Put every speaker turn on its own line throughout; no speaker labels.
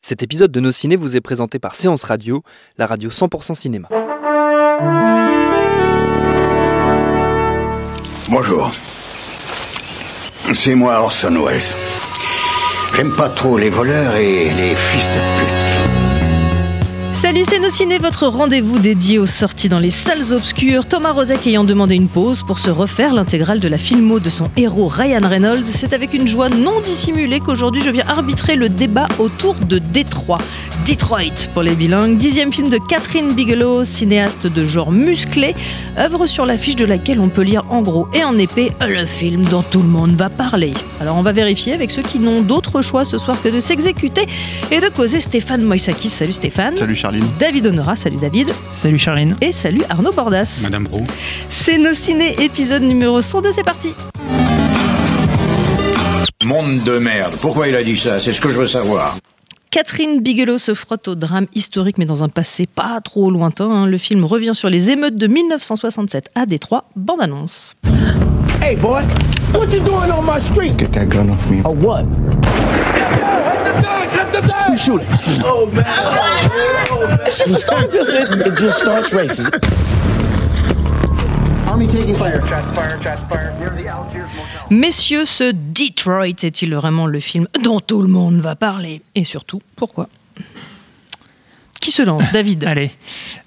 Cet épisode de Nos Ciné vous est présenté par Séance Radio, la radio 100% cinéma.
Bonjour. C'est moi Orson Welles. J'aime pas trop les voleurs et les fils de pute.
Salut, c'est Nos Ciné, votre rendez-vous dédié aux sorties dans les salles obscures. Thomas Rozek ayant demandé une pause pour se refaire l'intégrale de la filmo de son héros Ryan Reynolds, c'est avec une joie non dissimulée qu'aujourd'hui je viens arbitrer le débat autour de Détroit. Detroit pour les bilingues, dixième film de Catherine Bigelow, cinéaste de genre musclé, œuvre sur l'affiche de laquelle on peut lire en gros et en épais le film dont tout le monde va parler. Alors on va vérifier avec ceux qui n'ont d'autre choix ce soir que de s'exécuter et de causer Stéphane Moïsakis. Salut Stéphane.
Salut Charline.
David Honora, salut David.
Salut Charline.
Et salut Arnaud Bordas.
Madame Roux.
C'est nos ciné épisode numéro 102, c'est parti.
Monde de merde. Pourquoi il a dit ça? C'est ce que je veux savoir.
Catherine Bigelow se frotte au drame historique, mais dans un passé pas trop lointain. hein. Le film revient sur les émeutes de 1967 à Détroit. Bande annonce.
Hey, boy, what you doing on my street?
Get that gun off me.
A what? Who shooting? Oh man! It's just a start. Just, it, it just starts races. Army taking fire.
Messieurs, ce Detroit est-il vraiment le film dont tout le monde va parler? Et surtout, pourquoi? Qui se lance David
Allez,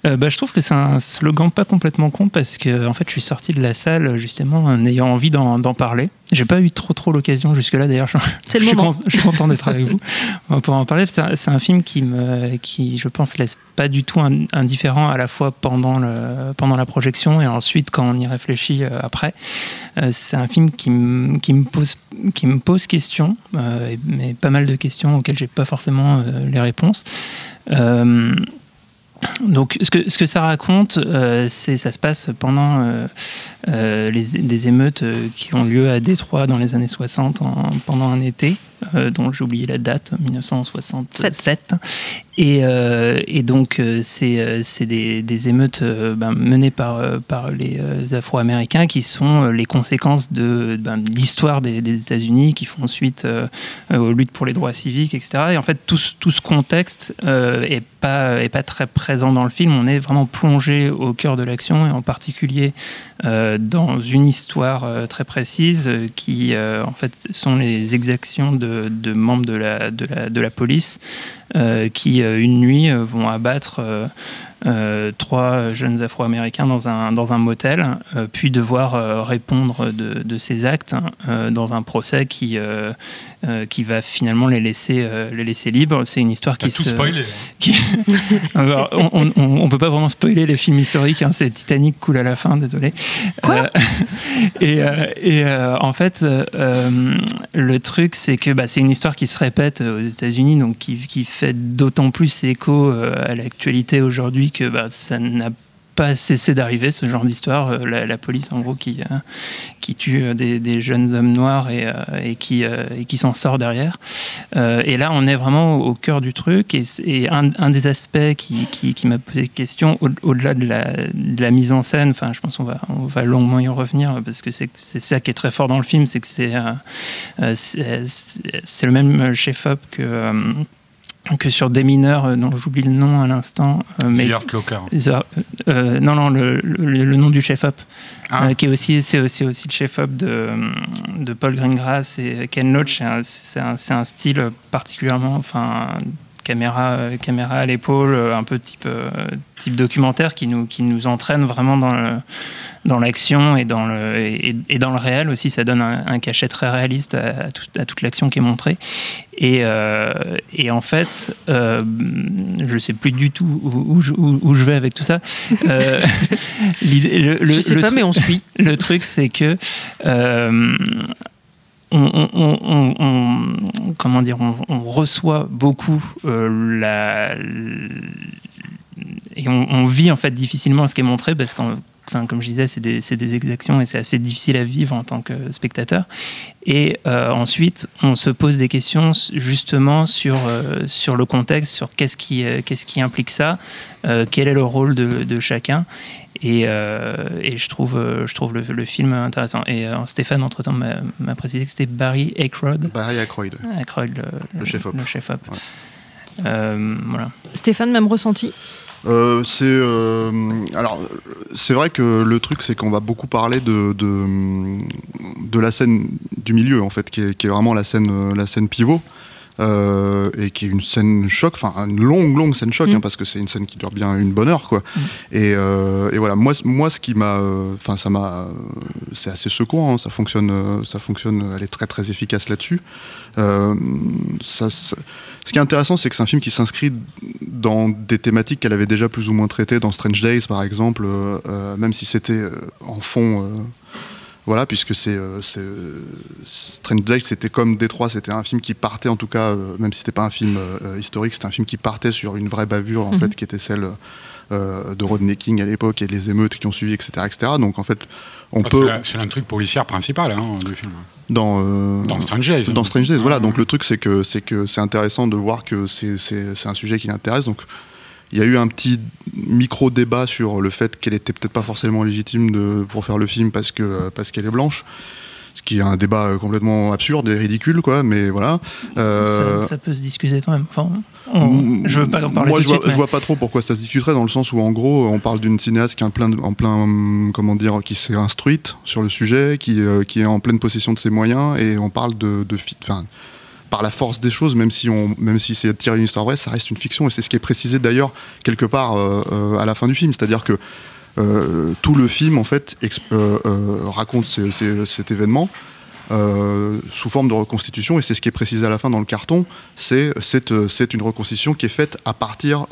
Euh, bah, je trouve que c'est un slogan pas complètement con parce que en fait, je suis sorti de la salle justement en ayant envie d'en d'en parler. J'ai pas eu trop trop l'occasion jusque-là. D'ailleurs, je, je suis con- je suis content d'être avec vous pour en parler. C'est un, film qui me, qui, je pense, laisse pas du tout in- indifférent à la fois pendant le, pendant la projection et ensuite quand on y réfléchit euh, après. Euh, c'est un film qui, me- qui me pose, qui me pose question, euh, mais pas mal de questions auxquelles j'ai pas forcément les réponses. Euh, donc, ce que, ça raconte, euh, c'est ça se passe pendant euh, euh, les, des émeutes qui ont lieu à Détroit dans les années 60 en- pendant un été, euh, dont j'ai oublié la date, 1967. Et, euh, et donc, euh, c'est c'est des, des émeutes ben, menées par, par les Afro-Américains qui sont les conséquences de, ben, de l'histoire des, des États-Unis, qui font suite aux luttes pour les droits civiques, etc. Et en fait, tout, ce- tout ce contexte est pas est pas très présent dans le film. On est vraiment plongé au cœur de l'action et en particulier dans une histoire euh, très précise euh, qui, euh, en fait, sont les exactions de, membres de la, police euh, qui, euh, une nuit, euh, vont abattre euh, euh, trois jeunes Afro-Américains dans un, dans un motel, euh, puis devoir euh, répondre de, de ces actes euh, dans un procès qui, euh, euh, qui va finalement les laisser, euh, les laisser libres. C'est une histoire qui
tout
se...
spoilé.
qui- Alors, on, on, on- on peut pas vraiment spoiler les films historiques, hein, c'est Titanic coule à la fin, désolé.
Quoi
Euh, Et, euh, et euh, en fait, euh, euh, le truc, c'est que bah, c'est une histoire qui se répète aux États-Unis, donc qui, qui fait d'autant plus écho euh, à l'actualité aujourd'hui que bah, ça n'a pas cessé d'arriver ce genre d'histoire. Euh, La, police, en gros, qui, euh, qui tue euh, des, jeunes hommes noirs et, qui, qui s'en sort derrière. Et là, on est vraiment au, cœur du truc. Et, un, des aspects qui, qui, m'a posé question, au- au-delà de, la, mise en scène, enfin, je pense qu'on va, on va longuement y revenir parce que c'est ça qui est très fort dans le film, c'est que c'est- c'est le même chef-op que. Que sur des mineurs euh, dont j'oublie le nom à l'instant euh, mais
Clocker.
euh, non non le, le- le nom du chef-op
Ah.
qui est aussi c'est aussi aussi le chef-op de, de Paul Greengrass et Ken Loach c'est un, un, un style particulièrement enfin caméra euh, caméra à l'épaule euh, un peu type euh, type documentaire qui nous qui nous entraîne vraiment dans le dans l'action et dans le et, et dans le réel aussi ça donne un, un cachet très réaliste à, à tout- à toute l'action qui est montrée et, euh, et en fait euh, je sais plus du tout où, où je, où- où je vais avec tout ça Euh, le, le-
Je sais
le
pas, mais on suit.
le truc, c'est que. On, on- on- comment dire, on, reçoit beaucoup euh, la, et on, vit en fait difficilement ce qui est montré parce qu'en Enfin, comme je disais, c'est des, c'est des exactions et c'est assez difficile à vivre en tant que spectateur. Et euh, ensuite, on se pose des questions justement sur, euh, sur le contexte, sur qu'est-ce qui, euh, qu'est-ce qui implique ça, euh, quel est le rôle de, de chacun. Et, euh, et je trouve, je trouve le, le film intéressant. Et euh, Stéphane, entre-temps, m'a m'a précisé que c'était Barry Aykroyd.
Barry Aykroyd.
Aykroyd, le,
Le chef-op.
le chef-op.
Ouais.
voilà.
Stéphane, même ressenti?
Euh, c'est euh, alors c'est vrai que le truc c'est qu'on va beaucoup parler de, de, de la scène du milieu en fait qui est, qui vraiment la scène la scène pivot euh, et qui est une scène choc, enfin une longue longue scène choc, mm. hein, parce que c'est une scène qui dure bien une bonne heure quoi. Mm. Et, euh, et, voilà, moi moi ce qui m'a, enfin ça m'a, c'est assez secouant, hein, ça fonctionne, ça fonctionne, elle est très très efficace là-dessus. Euh, ça, ce qui est intéressant, c'est que c'est un film qui s'inscrit dans des thématiques qu'elle avait déjà plus ou moins traitées dans Strange Days par exemple, même si c'était en fond voilà, puisque c'est euh, euh, Strange Days, c'était comme Détroit, c'était un film qui partait en tout cas, euh, même si c'était pas un film historique, c'était un film qui partait sur une vraie bavure en mhm. fait, qui était celle de Rodney King à l'époque et les émeutes qui ont suivi, etc., etc. Donc en fait, on ah, peut.
C'est l'intrigue policière principale hein, du film.
Dans,
dans Strange Days.
Dans Strange Days, voilà. Donc le truc, c'est que c'est que c'est intéressant de voir que c'est un sujet qui l'intéresse. Donc il y a eu un petit micro débat sur le fait qu'elle était peut-être pas forcément légitime de, pour faire le film parce que parce qu'elle est blanche ce qui est un débat complètement absurde et ridicule, quoi. Mais voilà.
Euh, ça, peut se discuter quand même. Enfin, je veux pas en parler.
Moi,
tout
je, vois,
suite,
je vois pas trop pourquoi ça se discuterait dans le sens où, en gros, on parle d'une cinéaste qui est en plein, en plein, comment dire, qui s'est instruite sur le sujet, qui, euh, qui est en pleine possession de ses moyens, et on parle de, de, par la force des choses, même si, si c'est tiré une histoire vraie, ça reste une fiction. Et c'est ce qui est précisé d'ailleurs quelque part euh, euh, à la fin du film. C'est-à-dire que euh, tout le film, en fait, raconte cet événement. sous forme de reconstitution et c'est ce qui est précisé à la fin dans le carton c'est c'est une reconstitution qui est faite à partir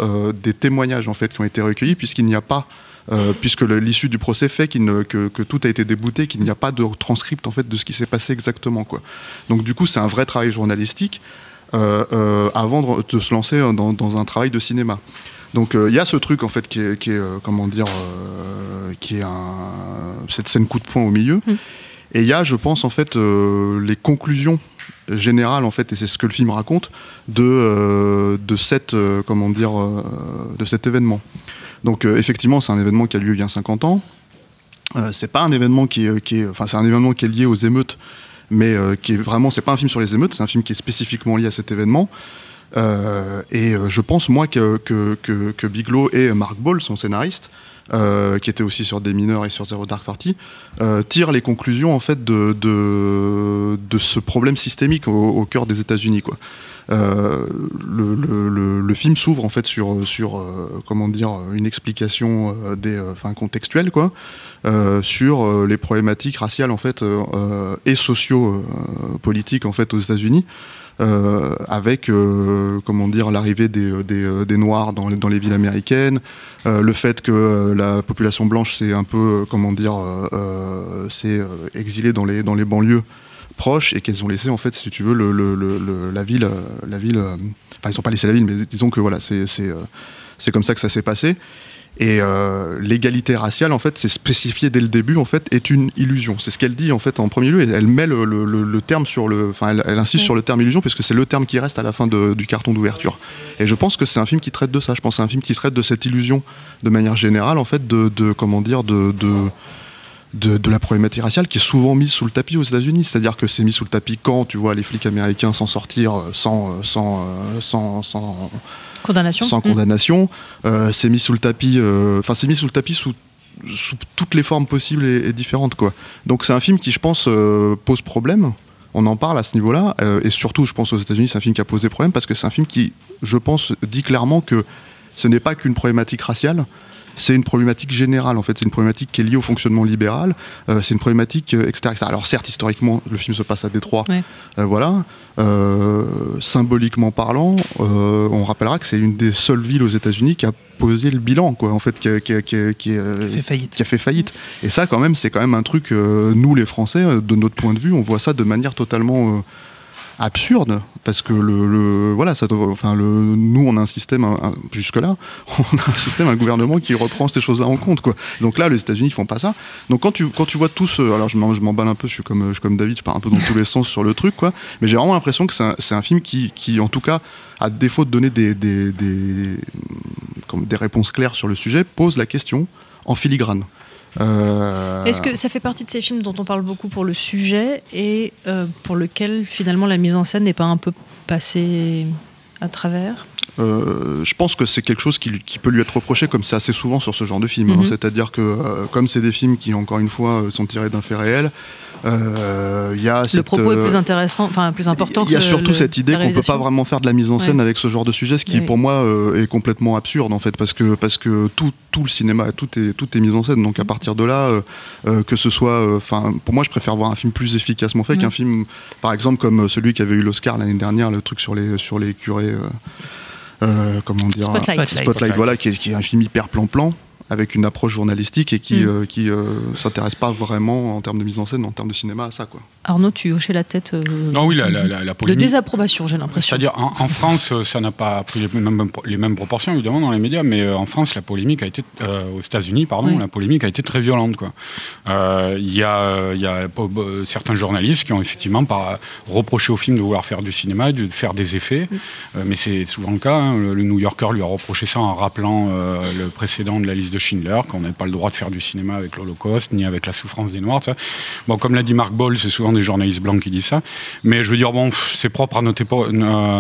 des témoignages en fait qui ont été recueillis puisqu'il n'y a pas euh, puisque l'issue du procès fait que, tout a été débouté, qu'il n'y a pas de transcript en fait de ce qui s'est passé exactement. Quoi. Donc du coup, c'est un vrai travail journalistique euh, euh, avant de, se lancer dans, un travail de cinéma. Donc il y a ce truc en fait qui est, comment dire, qui est cette scène coup de poing au milieu. Mm. Et il y a, je pense en fait, les conclusions générales en fait, et c'est ce que le film raconte de de cette comment dire de cet événement. Donc euh, effectivement, c'est un événement qui a lieu il y a 50 ans. Euh, c'est pas un événement qui est, enfin c'est un événement qui est lié aux émeutes, mais euh, qui est vraiment, c'est pas un film sur les émeutes, c'est un film qui est spécifiquement lié à cet événement. Et je pense moi que, que, que, Bigelow et Mark Ball, son scénariste, qui était aussi sur Des mineurs et sur Zero Dark Thirty, tirent les conclusions en fait de, de, de ce problème systémique au, au cœur des États-Unis. Quoi. Euh, le, film s'ouvre en fait sur, sur euh, comment dire, une explication euh, des, enfin, contextuelle quoi, sur les problématiques raciales en fait et socio-politiques en fait aux États-Unis. Avec comment dire l'arrivée des, des, noirs dans dans les villes américaines, le fait que la population blanche s'est un peu comment dire s'est exilée dans les dans les banlieues proches et qu'elles ont laissé en fait si tu veux la ville la ville euh, enfin ils n'ont pas laissé la ville mais disons que voilà c'est c'est euh, comme ça que ça s'est passé et euh, l'égalité raciale, en fait, c'est spécifié dès le début, en fait, est une illusion. C'est ce qu'elle dit, en fait, en premier lieu. Et elle met le, le, terme sur le. Enfin, elle, insiste sur le terme illusion, puisque c'est le terme qui reste à la fin de, du carton d'ouverture. Et je pense que c'est un film qui traite de ça. Je pense que c'est un film qui traite de cette illusion, de manière générale, en fait, de. de comment dire De, de de, la problématique raciale qui est souvent mise sous le tapis aux États-Unis. C'est-à-dire que c'est mis sous le tapis quand tu vois les flics américains s'en sortir euh, sans, euh, sans, euh, sans, sans
condamnation.
Sans condamnation. c'est mis sous le tapis. Enfin, c'est mis sous le tapis sous sous toutes les formes possibles et, différentes quoi. Donc c'est un film qui je pense pose problème. On en parle à ce niveau-là et surtout je pense aux États-Unis c'est un film qui a posé problème parce que c'est un film qui je pense dit clairement que ce n'est pas qu'une problématique raciale, c'est une problématique générale en fait. C'est une problématique qui est liée au fonctionnement libéral. Euh, c'est une problématique euh, etc., Alors certes, historiquement, le film se passe à Détroit. Euh, voilà. symboliquement parlant, on rappellera que c'est une des seules villes aux États-Unis qui a posé le bilan, quoi, en fait, qui a,
fait, faillite.
qui a fait faillite. Et ça, quand même, c'est quand même un truc. nous, les Français, de notre point de vue, on voit ça de manière totalement absurde parce que le, voilà ça enfin le nous on a un système jusque là on a un système un gouvernement qui reprend ces choses là en compte quoi. Donc là les États-Unis font pas ça. Donc quand tu quand tu vois tout ce alors je m'emballe un peu je suis comme je suis comme David je pars un peu dans tous les sens sur le truc quoi. Mais j'ai vraiment l'impression que c'est un, un, film qui qui en tout cas à défaut de donner des des, des, comme des réponses claires sur le sujet pose la question en filigrane
euh, Est-ce que ça fait partie de ces films dont on parle beaucoup pour le sujet et euh, pour lequel finalement la mise en scène n'est pas un peu passée à travers?
Euh, je pense que c'est quelque chose qui, qui peut lui être reproché, comme c'est assez souvent sur ce genre de film. hein.
Mhm.
C'est-à-dire que, euh, comme c'est des films qui, encore une fois, sont tirés d'un fait réel, euh, il y a
Le
cette,
propos est
euh,
plus intéressant, enfin plus important.
il y a surtout
le-
cette idée qu'on peut pas vraiment faire de la mise en scène
Ouais.
avec ce genre de sujet, ce qui
Oui.
pour moi euh, est complètement absurde en fait, parce que parce que tout, tout le cinéma, tout est tout est mis en scène. Donc à partir de là, euh, euh, que ce soit, enfin pour moi je préfère voir un film plus efficacement fait
Mhm.
qu'un film, par exemple comme celui qui avait eu l'Oscar l'année dernière, le truc sur les sur les curés. euh, euh, comment dire
Spotlight.
Spotlight,
Spotlight.
voilà, qui est, qui est un film hyper plan-plan avec une approche journalistique et qui,
Mm.
euh, qui euh, s'intéresse pas vraiment en termes de mise en scène, en termes de cinéma à ça quoi.
Arnaud, tu hochais la tête. euh,
Non, oui, la, la, la, la
de
polémique.
désapprobation, j'ai l'impression.
C'est-à-dire, en, en France, euh, ça n'a pas pris les mêmes, les mêmes proportions, évidemment, dans les médias, mais euh, en France, la polémique a été, euh, aux États-Unis, pardon,
Oui.
la polémique a été très violente, quoi. Euh, Il y a, y a certains journalistes qui ont effectivement par, reproché au film de vouloir faire du cinéma, de faire des effets, mais c'est souvent le cas. hein. Le, le New Yorker lui a reproché ça en rappelant le précédent de la liste de Schindler, qu'on n'avait pas le droit de faire du cinéma avec l'Holocauste, ni avec la souffrance des Noirs, ça. Bon, comme l'a dit Marc Boll, c'est souvent des journalistes blancs qui disent ça. Mais je veux dire, bon, c'est propre à notre,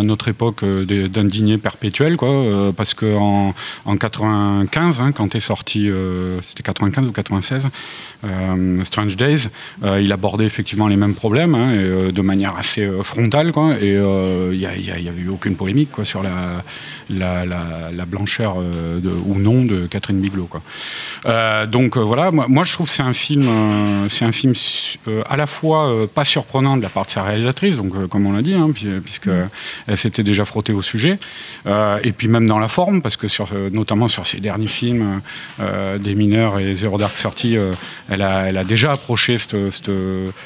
notre époque euh, d'indigné perpétuel, quoi. euh, parce qu'en en 95, hein, quand est sorti, euh, c'était 95 ou 96, euh, Strange Days, il abordait effectivement les mêmes problèmes, hein, et, de manière assez frontale, quoi. Et il n'y avait eu aucune polémique, quoi, sur la, la, la- la blancheur ou non de Catherine Bigelow, quoi. Donc voilà, moi, moi, je trouve que c'est un film, c'est un film à la fois pas surprenant de la part de sa réalisatrice, donc euh, comme on l'a dit, hein, puis- puisque elle s'était déjà frottée au sujet, euh, et puis même dans la forme, parce que sur, euh, notamment sur ses derniers films, euh, des mineurs et Zero Dark Thirty, euh, elle, a, elle a déjà approché cette, cette,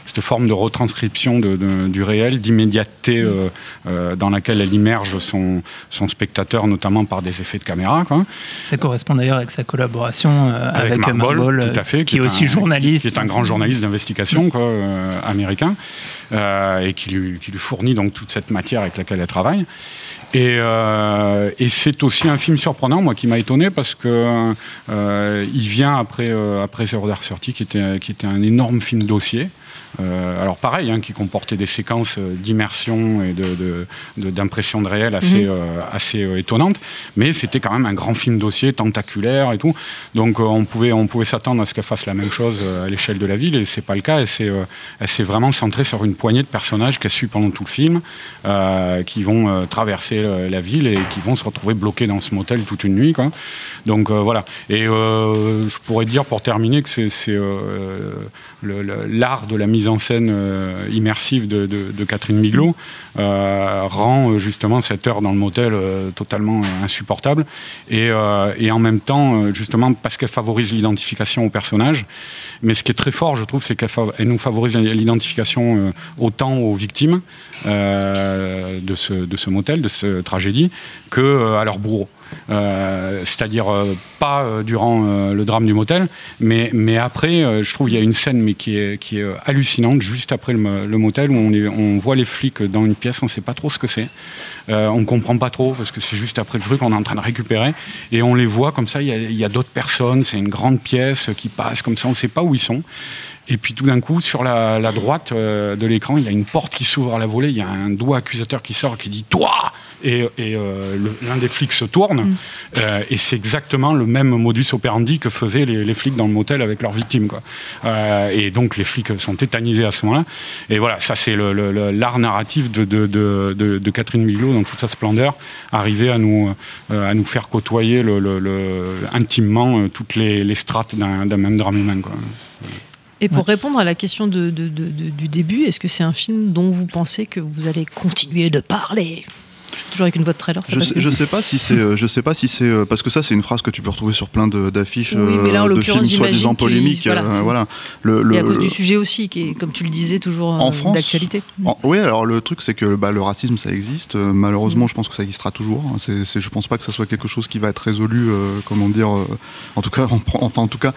cette forme de retranscription de, de- du réel, d'immédiateté euh, euh, dans laquelle elle immerge son, son spectateur, notamment par des effets de caméra. Quoi.
Ça correspond d'ailleurs avec sa collaboration euh, avec,
Boll,
Boll,
tout à fait,
qui est
un-
aussi journaliste.
qui est un grand journaliste d'investigation quoi, euh, euh, et qui lui, fournit donc toute cette matière avec laquelle elle travaille. Et, euh, c'est aussi un film surprenant, moi, qui m'a étonné parce que euh, il vient après après Zero Dark Thirty, qui était un énorme film dossier. Euh, alors pareil, hein, qui comportait des séquences euh, d'immersion et de, de- de- d'impression de, réel assez,
Mhm.
euh, assez euh, étonnantes, mais c'était quand même un grand film dossier, tentaculaire et tout. Donc euh, on pouvait, on pouvait s'attendre à ce qu'elle fasse la même chose euh, à l'échelle de la ville, et c'est pas le cas. Elle s'est, elle s'est vraiment centrée sur une poignée de personnages qu'elle suit pendant tout le film, euh, qui vont traverser la ville et qui vont se retrouver bloqués dans ce motel toute une nuit. Quoi. Donc euh, voilà. Et euh, je pourrais dire pour terminer que c'est, l'art de la mise en scène euh, immersive de, Catherine Bigelow euh, rend euh, justement cette heure dans le motel totalement insupportable. Et, en même temps, justement, parce qu'elle favorise l'identification au personnage. Mais ce qui est très fort, je trouve, c'est qu'elle nous favorise l'identification autant aux victimes de, ce, motel, de cette tragédie, euh, à leurs bourreaux. Euh, c'est-à-dire euh, pas euh, durant le drame du motel, mais, mais après, je trouve il y a une scène mais qui est, qui est hallucinante, juste après le, mo- le motel, où on, est- on voit les flics dans une pièce, on ne sait pas trop ce que c'est. On comprend pas trop, parce que c'est juste après le truc, on est en train de récupérer, et on les voit comme ça, il y a, d'autres personnes, c'est une grande pièce qui passe comme ça, on ne sait pas où ils sont. Et puis tout d'un coup, sur la, droite de l'écran, il y a une porte qui s'ouvre à la volée, il y a un doigt accusateur qui sort qui dit Toi Et, et euh, l'un des flics se tourne, euh, et c'est exactement le même modus operandi que faisaient les, les flics dans le motel avec leurs victimes. Quoi. Euh, et donc les flics sont tétanisés à ce moment-là. Et voilà, ça c'est le- le- le- l'art narratif de, de, de, de- de Catherine Bigelow dans toute sa splendeur, arriver à nous, euh, à nous faire côtoyer le, le- le- intimement euh, toutes les, les strates d'un d'un même drame humain. Quoi.
Et pour répondre à la question de, de- de- de- du début, est-ce que c'est un film dont vous pensez que vous allez continuer de parler? Toujours avec une voix de trailer, ça
Je sais, je sais pas si c'est, euh, je sais pas si c'est euh, parce que ça c'est une phrase que tu peux retrouver sur plein de- d'affiches
Oui, mais là, en
euh, de
l'occurrence,
films soi-disant polémiques.
voilà,
voilà. Le, le-
Et à cause du sujet aussi, qui est, comme tu le disais, toujours
En France,
d'actualité.
Oui, alors le truc c'est que bah, le racisme ça existe. Malheureusement,
Mm.
je pense que ça existera toujours. hein. Je pense pas que ça soit quelque chose qui va être résolu. euh, comment dire euh, En tout cas, enfin en tout cas.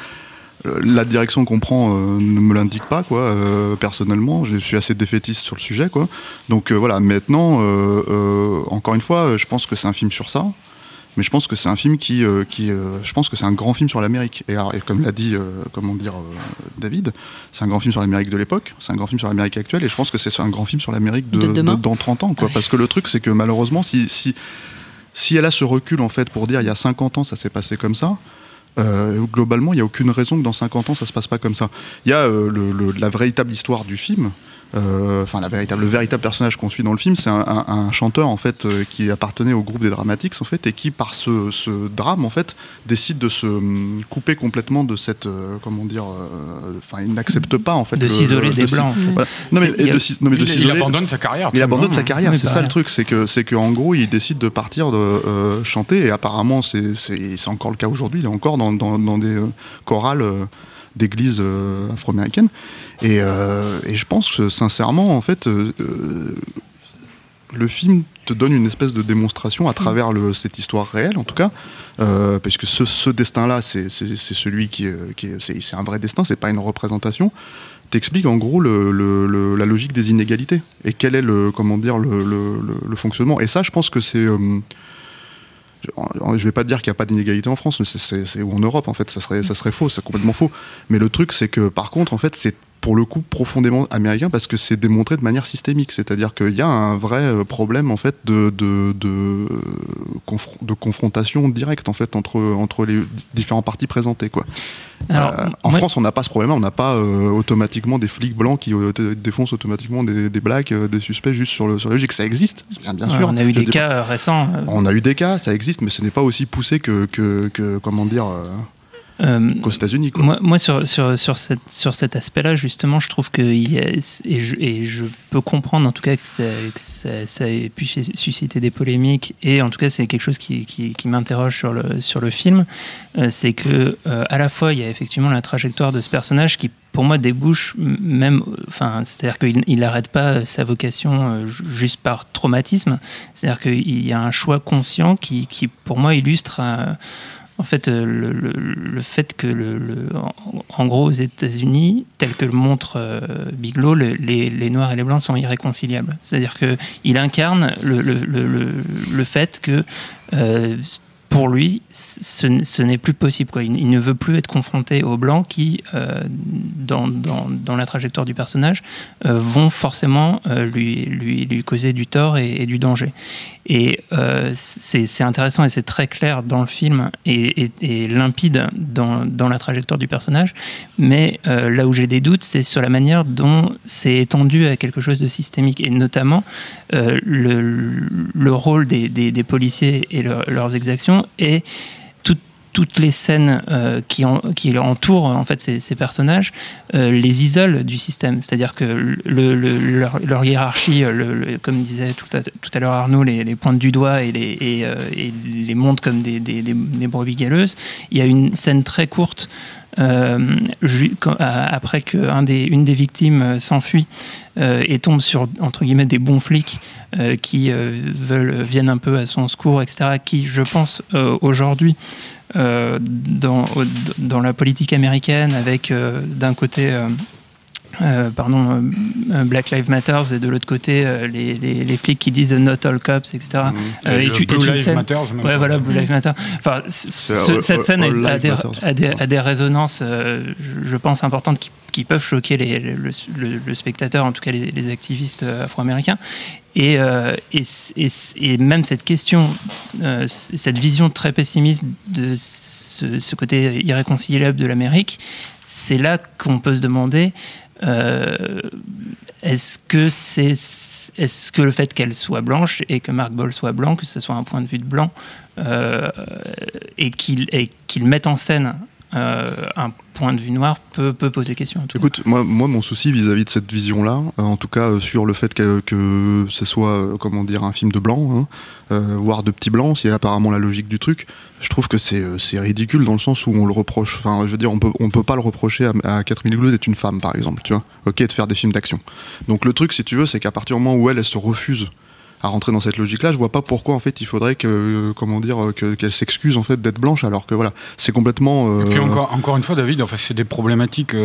La direction qu'on prend euh, ne me l'indique pas, quoi. euh, personnellement, je suis assez défaitiste sur le sujet, quoi. Donc euh, voilà. Maintenant, encore une fois, je pense que c'est un film sur ça, mais je pense que c'est un film qui, qui je pense que c'est un grand film sur l'Amérique. Et, comme l'a dit, comment dire, David, c'est un grand film sur l'Amérique de l'époque, c'est un grand film sur l'Amérique actuelle, et je pense que c'est un grand film sur l'Amérique de, De dans 30 ans, quoi.
Ouais.
Parce que le truc, c'est que malheureusement, si, si si elle a ce recul en fait pour dire il y a 50 ans ça s'est passé comme ça, euh, globalement, il n'y a aucune raison que dans 50 ans, ça se passe pas comme ça. Il y a euh, la véritable histoire du film. Euh, Enfin, la véritable, le véritable personnage qu'on suit dans le film, c'est un, un- un chanteur en fait euh, qui appartenait au groupe des Dramatics en fait et qui, par ce, ce drame en fait, décide de se hum, couper complètement de cette, euh, comment dire, euh, enfin, il n'accepte pas en fait
de
le-
s'isoler
le-
des
de
blancs. en fait.
voilà. Non mais,
il a-
de non, mais de
il, abandonne sa carrière.
Il abandonne sa carrière, c'est
bah
ça
ouais.
le truc, c'est que c'est qu'en gros il décide de partir de euh, chanter et apparemment c'est c'est c'est encore le cas aujourd'hui, il est encore dans, dans, dans des euh, chorales euh, d'églises euh, afro-américaines et, euh, et je pense que sincèrement en fait euh, euh, le film te donne une espèce de démonstration à travers cette histoire réelle en tout cas euh, parce que ce, destin-là c'est celui qui, qui est c'est un vrai destin, c'est pas une représentation t'explique en gros la logique des inégalités et quel est le comment dire le, fonctionnement. Et ça, je pense que c'est je vais pas dire qu'il n'y a pas d'inégalité en France, mais c'est- ou en Europe en fait, ça serait ça serait faux, c'est complètement faux. Mais le truc, c'est que par contre, en fait, c'est pour le coup profondément américain parce que c'est démontré de manière systémique, c'est-à-dire qu'il y a un vrai euh, problème en fait de de, de, confr- de confrontation directe en fait entre entre les différents partis présentés quoi.
Alors,
Euh, en France, on n'a pas ce problème, on n'a pas euh, automatiquement des flics blancs qui euh, dé- défoncent automatiquement des, des blacks, des suspects juste sur le sur la logique. Ça existe, bien, bien
Ouais,
sûr.
on a eu des
pas-
cas récents.
On a eu des cas, ça existe, mais ce n'est pas aussi poussé que, que, que comment dire, euh,
euh,
qu'aux États-Unis.
Moi, moi sur, sur, sur, cette, sur cet aspect-là, justement, je trouve que il y a- et, je, et je peux comprendre en tout cas que ça, que ça, ça ait pu susciter des polémiques, et en tout cas, c'est quelque chose qui, qui, qui m'interroge sur le, sur le film. euh, c'est que euh, à la fois, il y a effectivement la trajectoire de ce personnage qui, pour moi, débouche même, enfin, c'est-à-dire qu'il n'arrête pas sa vocation euh, ju- juste par traumatisme. C'est-à-dire qu'il y a un choix conscient qui, qui pour moi, illustre. En fait, euh, le, fait que, le, le- en, gros, aux États-Unis, tel que le montre euh, Bigelow, le- les, Noirs et les Blancs sont irréconciliables. C'est-à-dire qu'il incarne le fait que, euh, pour lui, ce, n'est plus possible. Il, ne veut plus être confronté aux Blancs qui, euh, dans, la trajectoire du personnage, euh, vont forcément euh, lui, causer du tort et, du danger. Et c'est intéressant et c'est très clair dans le film et, limpide dans, la trajectoire du personnage. Mais là où j'ai des doutes, c'est sur la manière dont c'est étendu à quelque chose de systémique et notamment le, le rôle des, policiers et leur- leurs exactions et toutes les scènes euh, qui, en- qui entourent en fait ces, personnages euh, les isolent du système. C'est-à-dire que le, le- leur, hiérarchie, euh, comme disait tout à, l'heure Arnaud, les, les du doigt et les, et, comme des, brebis galeuses. Il y a une scène très courte après qu'une des, des victimes s'enfuit et tombe sur entre guillemets des bons flics qui viennent un peu à son secours, etc. Qui, je pense, aujourd'hui dans, au- dans la politique américaine, avec euh, d'un côté. Euh, pardon, euh, euh, Black Lives Matter et de l'autre côté euh, les, les, les flics qui disent not all cops, etc.
Mmh.
Euh,
Et
et tu-
Blue Lives. Matter,
Ouais,
pas.
voilà, Blue Lives Matter. Enfin, ce- cette scène
all
a des,
matters.
a des, a des résonances, euh, je pense, importantes qui, qui peuvent choquer les- le, le- le spectateur, en tout cas les, les activistes afro-américains. Et, euh, et, c- et c- et même cette question, euh, cette vision très pessimiste de ce, ce côté irréconciliable de l'Amérique, c'est là qu'on peut se demander est-ce que c'est est-ce que le fait qu'elle soit blanche et que Mark Ball soit blanc, que ce soit un point de vue de blanc, euh, et qu'il mette en scène euh, un point de vue noir peut, peut poser question. tout.
Écoute, moi, moi, mon souci vis-à-vis de cette vision-là, euh, en tout cas euh, sur le fait que, ce soit, comment dire, un film de blanc, hein, voire de petits blancs, c'est apparemment la logique du truc, je trouve que c'est ridicule dans le sens où on le reproche. Enfin, je veux dire, on peut, on peut pas le reprocher à, à Catherine Bigelow d'être une femme, par exemple, tu vois. Ok, de faire des films d'action. Donc le truc, si tu veux, c'est qu'à partir du moment où elle, elle se refuse à rentrer dans cette logique-là, je vois pas pourquoi en fait il faudrait que, euh, comment dire, euh, que- qu'elle s'excuse en fait d'être blanche, alors que voilà, c'est complètement. euh,
Et puis encore, encore une fois, David, enfin, c'est des problématiques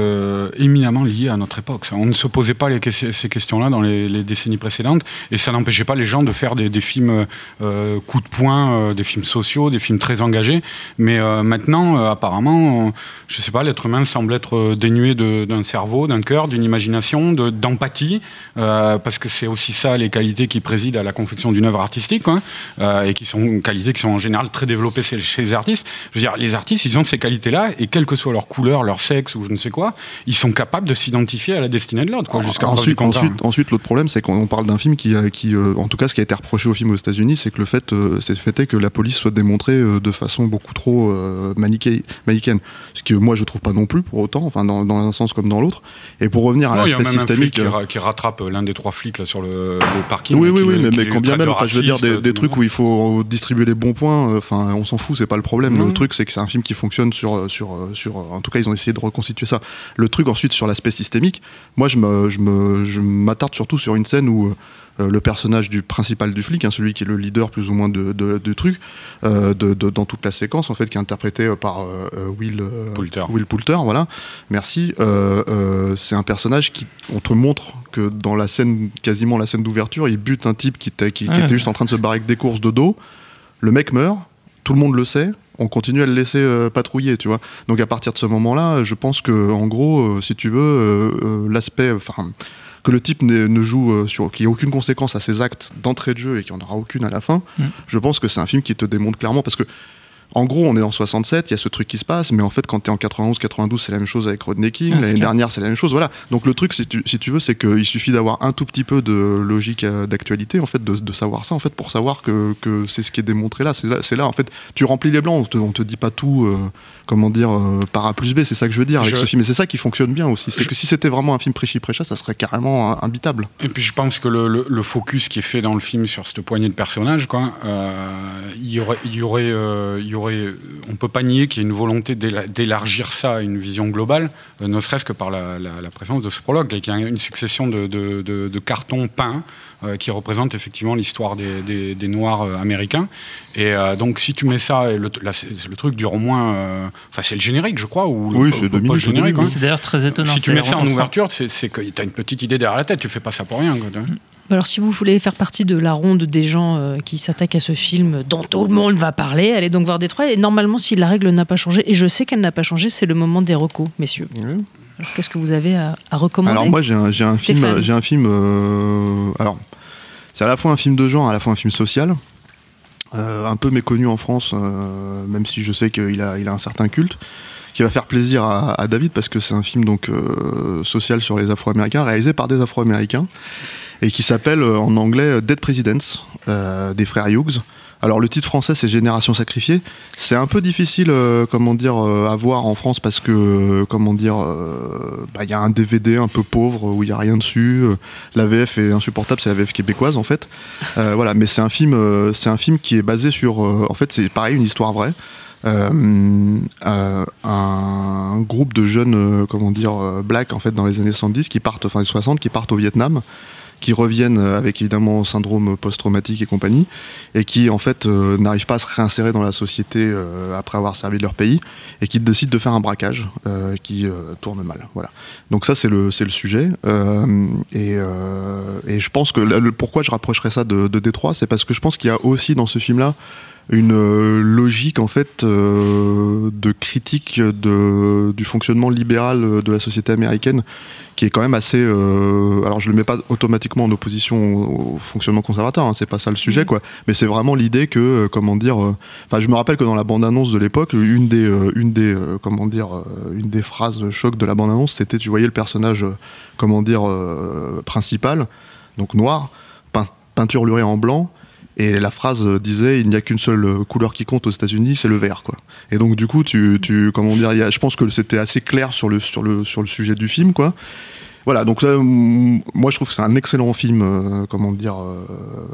éminemment liées à notre époque. On ne se posait pas ces questions-là dans les, décennies précédentes, et ça n'empêchait pas les gens de faire des, films euh, coup de poing, des films sociaux, des films très engagés. Mais maintenant, apparemment, je sais pas, l'être humain semble être dénué d'un cerveau, d'un cœur, d'une imagination, de- d'empathie, parce que c'est aussi ça les qualités qui président la confection d'une œuvre artistique, quoi, euh, et qui sont qualités qui sont en général très développées chez, chez les artistes. Je veux dire, les artistes, ils ont ces qualités-là, et quelle que soit leur couleur, leur sexe ou je ne sais quoi, ils sont capables de s'identifier à la destinée de l'autre, preuve du
Ensuite,
contraire.
ensuite, ensuite, l'autre problème, c'est qu'on parle d'un film qui, euh, en tout cas, ce qui a été reproché au film aux États-Unis, c'est que le fait, euh, c'est le fait est que la police soit démontrée euh, de façon beaucoup trop manichéi- manichéenne. Ce que moi, je trouve pas non plus pour autant, enfin, dans, dans un sens comme dans l'autre. Et pour revenir à l'aspect
même un flic
systémique.
qui, ra- qui rattrape l'un des trois flics là, sur le, le parking.
Oui, oui, oui, mais, mais
le
quand bien
traite
même, enfin, je veux dire, des, trucs où il faut distribuer les bons points, euh, enfin, on s'en fout, c'est pas le problème. Le
Mhm.
truc, c'est que c'est un film qui fonctionne sur, euh, sur, euh, sur. En tout cas, ils ont essayé de reconstituer ça. Le truc ensuite sur l'aspect systémique, moi, je me, je me, je m'attarde surtout sur une scène où. Euh, le personnage du principal du flic, hein, celui qui est le leader plus ou moins de, de, de truc, euh, de, de- dans toute la séquence en fait, qui est interprété euh, par Will euh,
Poulter.
Will Poulter, voilà. Merci. Euh, euh, c'est un personnage qui, on te montre que dans la scène, quasiment la scène d'ouverture, il bute un type qui, était- qui, qui
Ouais.
était juste en train de se barrer avec des courses de dos. Le mec meurt, tout le monde le sait. On continue à le laisser euh, patrouiller, tu vois. Donc à partir de ce moment-là, je pense que, en gros, euh, si tu veux, euh, euh, l'aspect, enfin, que le type ne, joue euh, sur, qu'il n'y ait aucune conséquence à ses actes d'entrée de jeu et qu'il n'y en aura aucune à la fin,
Mm.
je pense que c'est un film qui te démontre clairement parce que en gros, on est en 67, il y a ce truc qui se passe, mais en fait, quand tu es en 91, 92, c'est la même chose avec Rodney King.
Ah,
L'année dernière, c'est la même chose. Voilà. Donc le truc, si tu, si tu veux, c'est qu'il suffit d'avoir un tout petit peu de logique euh, d'actualité, en fait, de, de savoir ça, en fait, pour savoir que, que c'est ce qui est démontré là. C'est là, en fait, tu remplis les blancs. On te, on te dit pas tout, euh, comment dire, euh, par A plus B. C'est ça que je veux dire avec
Je-
ce film. Et c'est ça qui fonctionne bien aussi. C'est
Je-
que si c'était vraiment un film prêchi-prêcha, ça serait carrément imbitable.
Et puis je pense que le, le- le focus qui est fait dans le film sur cette poignée de personnages, quoi, euh, il y aurait, y aurait, il y aurait, on peut pas nier qu'il y a une volonté d'éla- d'élargir ça à une vision globale, euh, ne serait-ce que par la, la- la présence de ce prologue, et qu'il y a une succession de, de- de- de cartons peints euh, qui représentent effectivement l'histoire des, des- des Noirs euh, américains. Et euh, donc si tu mets ça, et le, le truc dure au moins, euh, enfin c'est le générique, je crois, ou
Oui,
le,
c'est
le
début,
quoi.
C'est d'ailleurs très étonnant.
Si tu
c'est-
mets ça en ouverture, c'est c'est que tu as une petite idée derrière la tête, tu fais pas ça pour rien. quoi.
Alors, si vous voulez faire partie de la ronde des gens euh, qui s'attaquent à ce film dont tout le monde va parler, allez donc voir Détroit. Et normalement, si la règle n'a pas changé, et je sais qu'elle n'a pas changé, c'est le moment des recos, messieurs. Alors, qu'est-ce que vous avez à, à recommander
Alors moi j'ai un, j'ai un film, j'ai un film. euh, alors c'est à la fois un film de genre, à la fois un film social, euh, un peu méconnu en France, même si je sais qu'il a, il a un certain culte, qui va faire plaisir à, à David parce que c'est un film donc euh, social sur les Afro-Américains, réalisé par des Afro-Américains et qui s'appelle euh, en anglais Dead Presidents euh, des frères Hughes. Alors le titre français c'est Génération sacrifiée. C'est un peu difficile, euh, comment dire, euh, à voir en France parce que, euh, comment dire, euh, bah, il y a un DVD un peu pauvre où il y a rien dessus. Euh, La VF est insupportable, c'est la VF québécoise en fait. Euh, voilà, mais c'est un film, euh, c'est un film qui est basé sur, euh, en fait, c'est pareil, une histoire vraie. Euh, euh, un groupe de jeunes, euh, comment dire, blacks en fait dans les années 70 qui partent, enfin les 60, qui partent au Vietnam qui reviennent avec évidemment syndrome post-traumatique et compagnie, et qui en fait euh, n'arrivent pas à se réinsérer dans la société après avoir servi leur pays, et qui décident de faire un braquage qui tourne mal. Voilà. Donc ça c'est le c'est le sujet, et, et je pense que là, pourquoi je rapprocherais ça de, de Détroit, c'est parce que je pense qu'il y a aussi dans ce film-là une euh, logique en fait euh, de critique de, du fonctionnement libéral de la société américaine qui est quand même assez euh, alors je le mets pas automatiquement en opposition au, au fonctionnement conservateur hein, c'est pas ça le sujet
Mhm.
quoi mais c'est vraiment l'idée que euh, comment dire enfin je me rappelle que dans la bande annonce de l'époque une des une des comment dire une des phrases choc de la bande annonce c'était tu voyais le personnage comment dire principal donc noir pein- peinturluré en blanc et la phrase disait il n'y a qu'une seule couleur qui compte aux États-Unis, c'est le vert quoi. Et donc du coup tu, tu comment dire, il y a- je pense que c'était assez clair sur le sur le sur le sujet du film quoi. Voilà donc là, moi je trouve que c'est un excellent film euh, comment dire euh,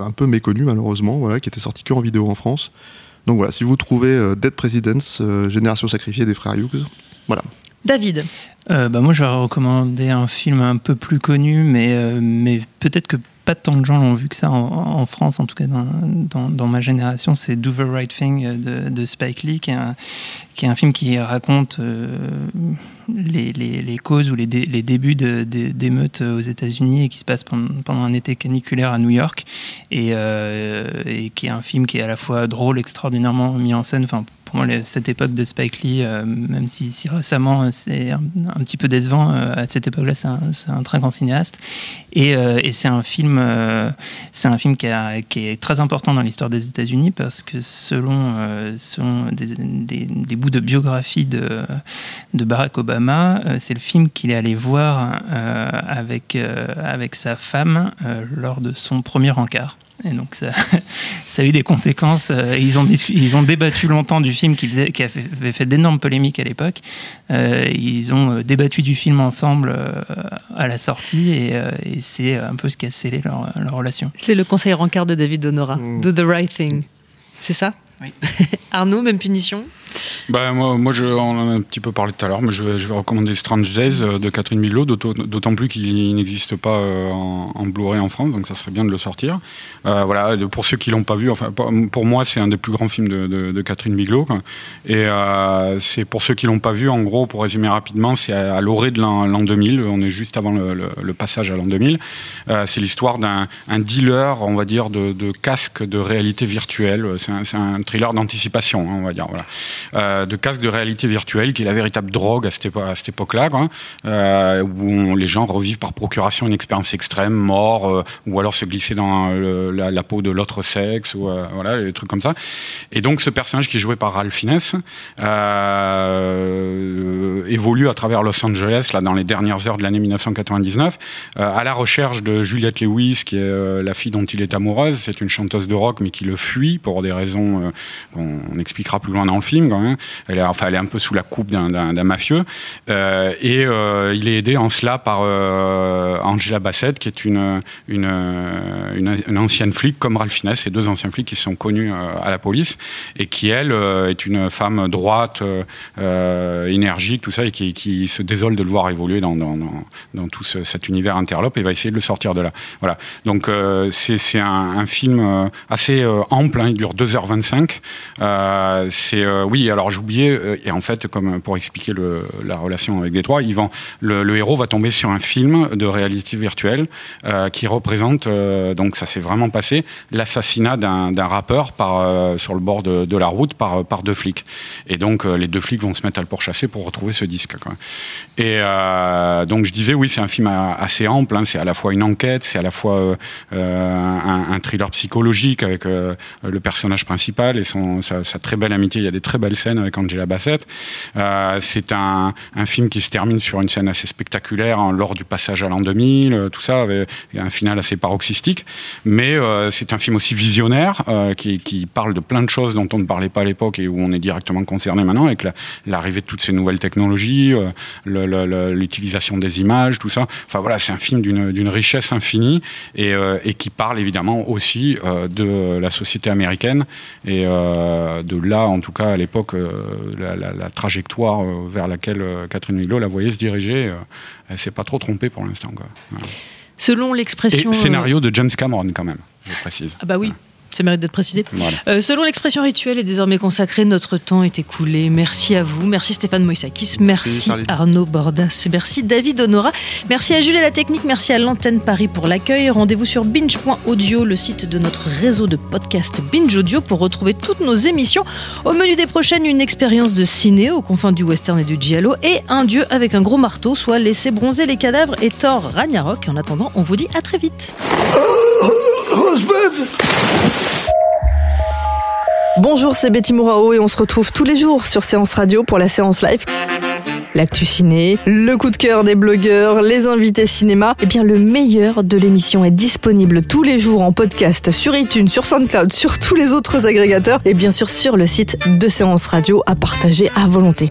un peu méconnu malheureusement voilà qui était sorti que en vidéo en France. Donc voilà si vous trouvez euh, Dead Presidents euh, Génération sacrifiée des frères Hughes voilà.
David,
Euh, bah, moi, je vais recommander un film un peu plus connu, mais, euh, mais peut-être que pas tant de gens l'ont vu que ça en, France, en tout cas dans, ma génération. C'est Do the Right Thing de, de Spike Lee, qui est, un, film qui raconte euh, les, causes ou les, dé- les débuts d'émeutes aux États-Unis et qui se passe pendant, un été caniculaire à New York. Et, euh, qui est un film qui est à la fois drôle, extraordinairement mis en scène. Pour moi, cette époque de Spike Lee, même si, récemment c'est un, petit peu décevant, à cette époque-là, c'est un, très grand cinéaste. Et, c'est un film, c'est un film qui, est très important dans l'histoire des États-Unis parce que selon, des, bouts de biographie de, de Barack Obama, c'est le film qu'il est allé voir avec, avec sa femme lors de son premier encart. Et donc ça, ça, a eu des conséquences. Euh, ils ont, ils ont débattu longtemps du film qui, faisait, qui avait fait d'énormes polémiques à l'époque. Euh, ils ont euh, débattu du film ensemble à la sortie et, et c'est un peu ce qui a scellé leur, leur relation.
C'est le conseil rencard de David Donora, mm. Do the Right Thing. C'est ça? Oui. Arnaud, même punition?
Bah, moi, moi je, on en a un petit peu parlé tout à l'heure, mais je vais, je vais recommander Strange Days euh, de Catherine Bigelow, d'autant plus qu'il n'existe pas euh, en, Blu-ray en France, donc ça serait bien de le sortir. Euh, voilà, pour ceux qui l'ont pas vu, enfin, pour moi, c'est un des plus grands films de, de, Catherine Bigelow. Et c'est pour ceux qui l'ont pas vu, en gros, pour résumer rapidement, c'est à, l'orée de l'an 2000, on est juste avant le, le, passage à l'an 2000. c'est l'histoire d'un dealer, on va dire, de, de casques de réalité virtuelle. C'est un, un, thriller d'anticipation, hein, on va dire. Voilà. Euh, de casques de réalité virtuelle, qui est la véritable drogue à cette, époque-là, euh, où les gens revivent par procuration une expérience extrême, mort, euh, ou alors se glisser dans la, peau de l'autre sexe, ou voilà, des trucs comme ça. Et donc ce personnage qui est joué par Ralph Fiennes évolue à travers Los Angeles, là, dans les dernières heures de l'année 1999, à la recherche de Juliette Lewis, qui est la fille dont il est amoureuse. C'est une chanteuse de rock, mais qui le fuit pour des raisons qu'on expliquera plus loin dans le film. Elle est, enfin, elle est un peu sous la coupe d'un mafieux. Euh, et euh, il est aidé en cela par euh, Angela Bassett, qui est une, une, ancienne flic, comme Ralph Fiennes, ces deux anciens flics qui sont connus à la police, et qui, elle, est une femme droite, énergique, tout ça, et qui, se désole de le voir évoluer dans, dans, dans, tout cet univers interlope et va essayer de le sortir de là. Voilà. Donc, c'est un, un, film assez ample, hein, il dure 2h25. c'est, oui, alors oublié, euh, et en fait, comme pour expliquer la relation avec Détroit, ils le, héros va tomber sur un film de réalité virtuelle euh, qui représente, euh, donc ça s'est vraiment passé, l'assassinat d'un rappeur sur le bord de, la route par, deux flics. Et donc les deux flics vont se mettre à le pourchasser pour retrouver ce disque. Et donc je disais, oui, c'est un film assez ample, hein, c'est à la fois une enquête, c'est à la fois un, thriller psychologique avec le personnage principal et sa, sa, très belle amitié. Il y a des très belles scène avec Angela Bassett. Euh, c'est un, film qui se termine sur une scène assez spectaculaire hein, lors du passage à l'an 2000, euh, tout ça, avec un final assez paroxystique. Mais euh, c'est un film aussi visionnaire qui, parle de plein de choses dont on ne parlait pas à l'époque et où on est directement concerné maintenant avec l'arrivée de toutes ces nouvelles technologies, l'utilisation des images, tout ça. Enfin voilà, c'est un film d'une richesse infinie et, qui parle évidemment aussi de la société américaine et de là, en tout cas à l'époque, euh, la, trajectoire euh, vers laquelle euh, Catherine Milo la voyait se diriger, elle s'est pas trop trompée pour l'instant.
Selon l'expression.
Scénario de James Cameron, quand même, je précise.
Ah, bah oui. Ça mérite d'être précisé. Euh, selon l'expression rituelle est désormais consacrée, notre temps est écoulé. Merci à vous. Merci Stéphane Moïsakis. Merci, Arnaud Bordas. Merci David Honora. Merci à Jules et la technique. Merci à l'antenne Paris pour l'accueil. Rendez-vous sur binge.audio, le site de notre réseau de podcast Binge Audio pour retrouver toutes nos émissions. Au menu des prochaines, une expérience de ciné aux confins du western et du giallo et un dieu avec un gros marteau, soit laisser bronzer les cadavres et Thor Ragnarok. En attendant, on vous dit à très vite.
Bonjour, c'est Betty Mourao et on se retrouve tous les jours sur Séance Radio pour la séance live. L'actu ciné, le coup de cœur des blogueurs, les invités cinéma. Eh bien, le meilleur de l'émission est disponible tous les jours en podcast sur iTunes, sur SoundCloud, sur tous les autres agrégateurs et bien sûr sur le site de Séance Radio à partager à volonté.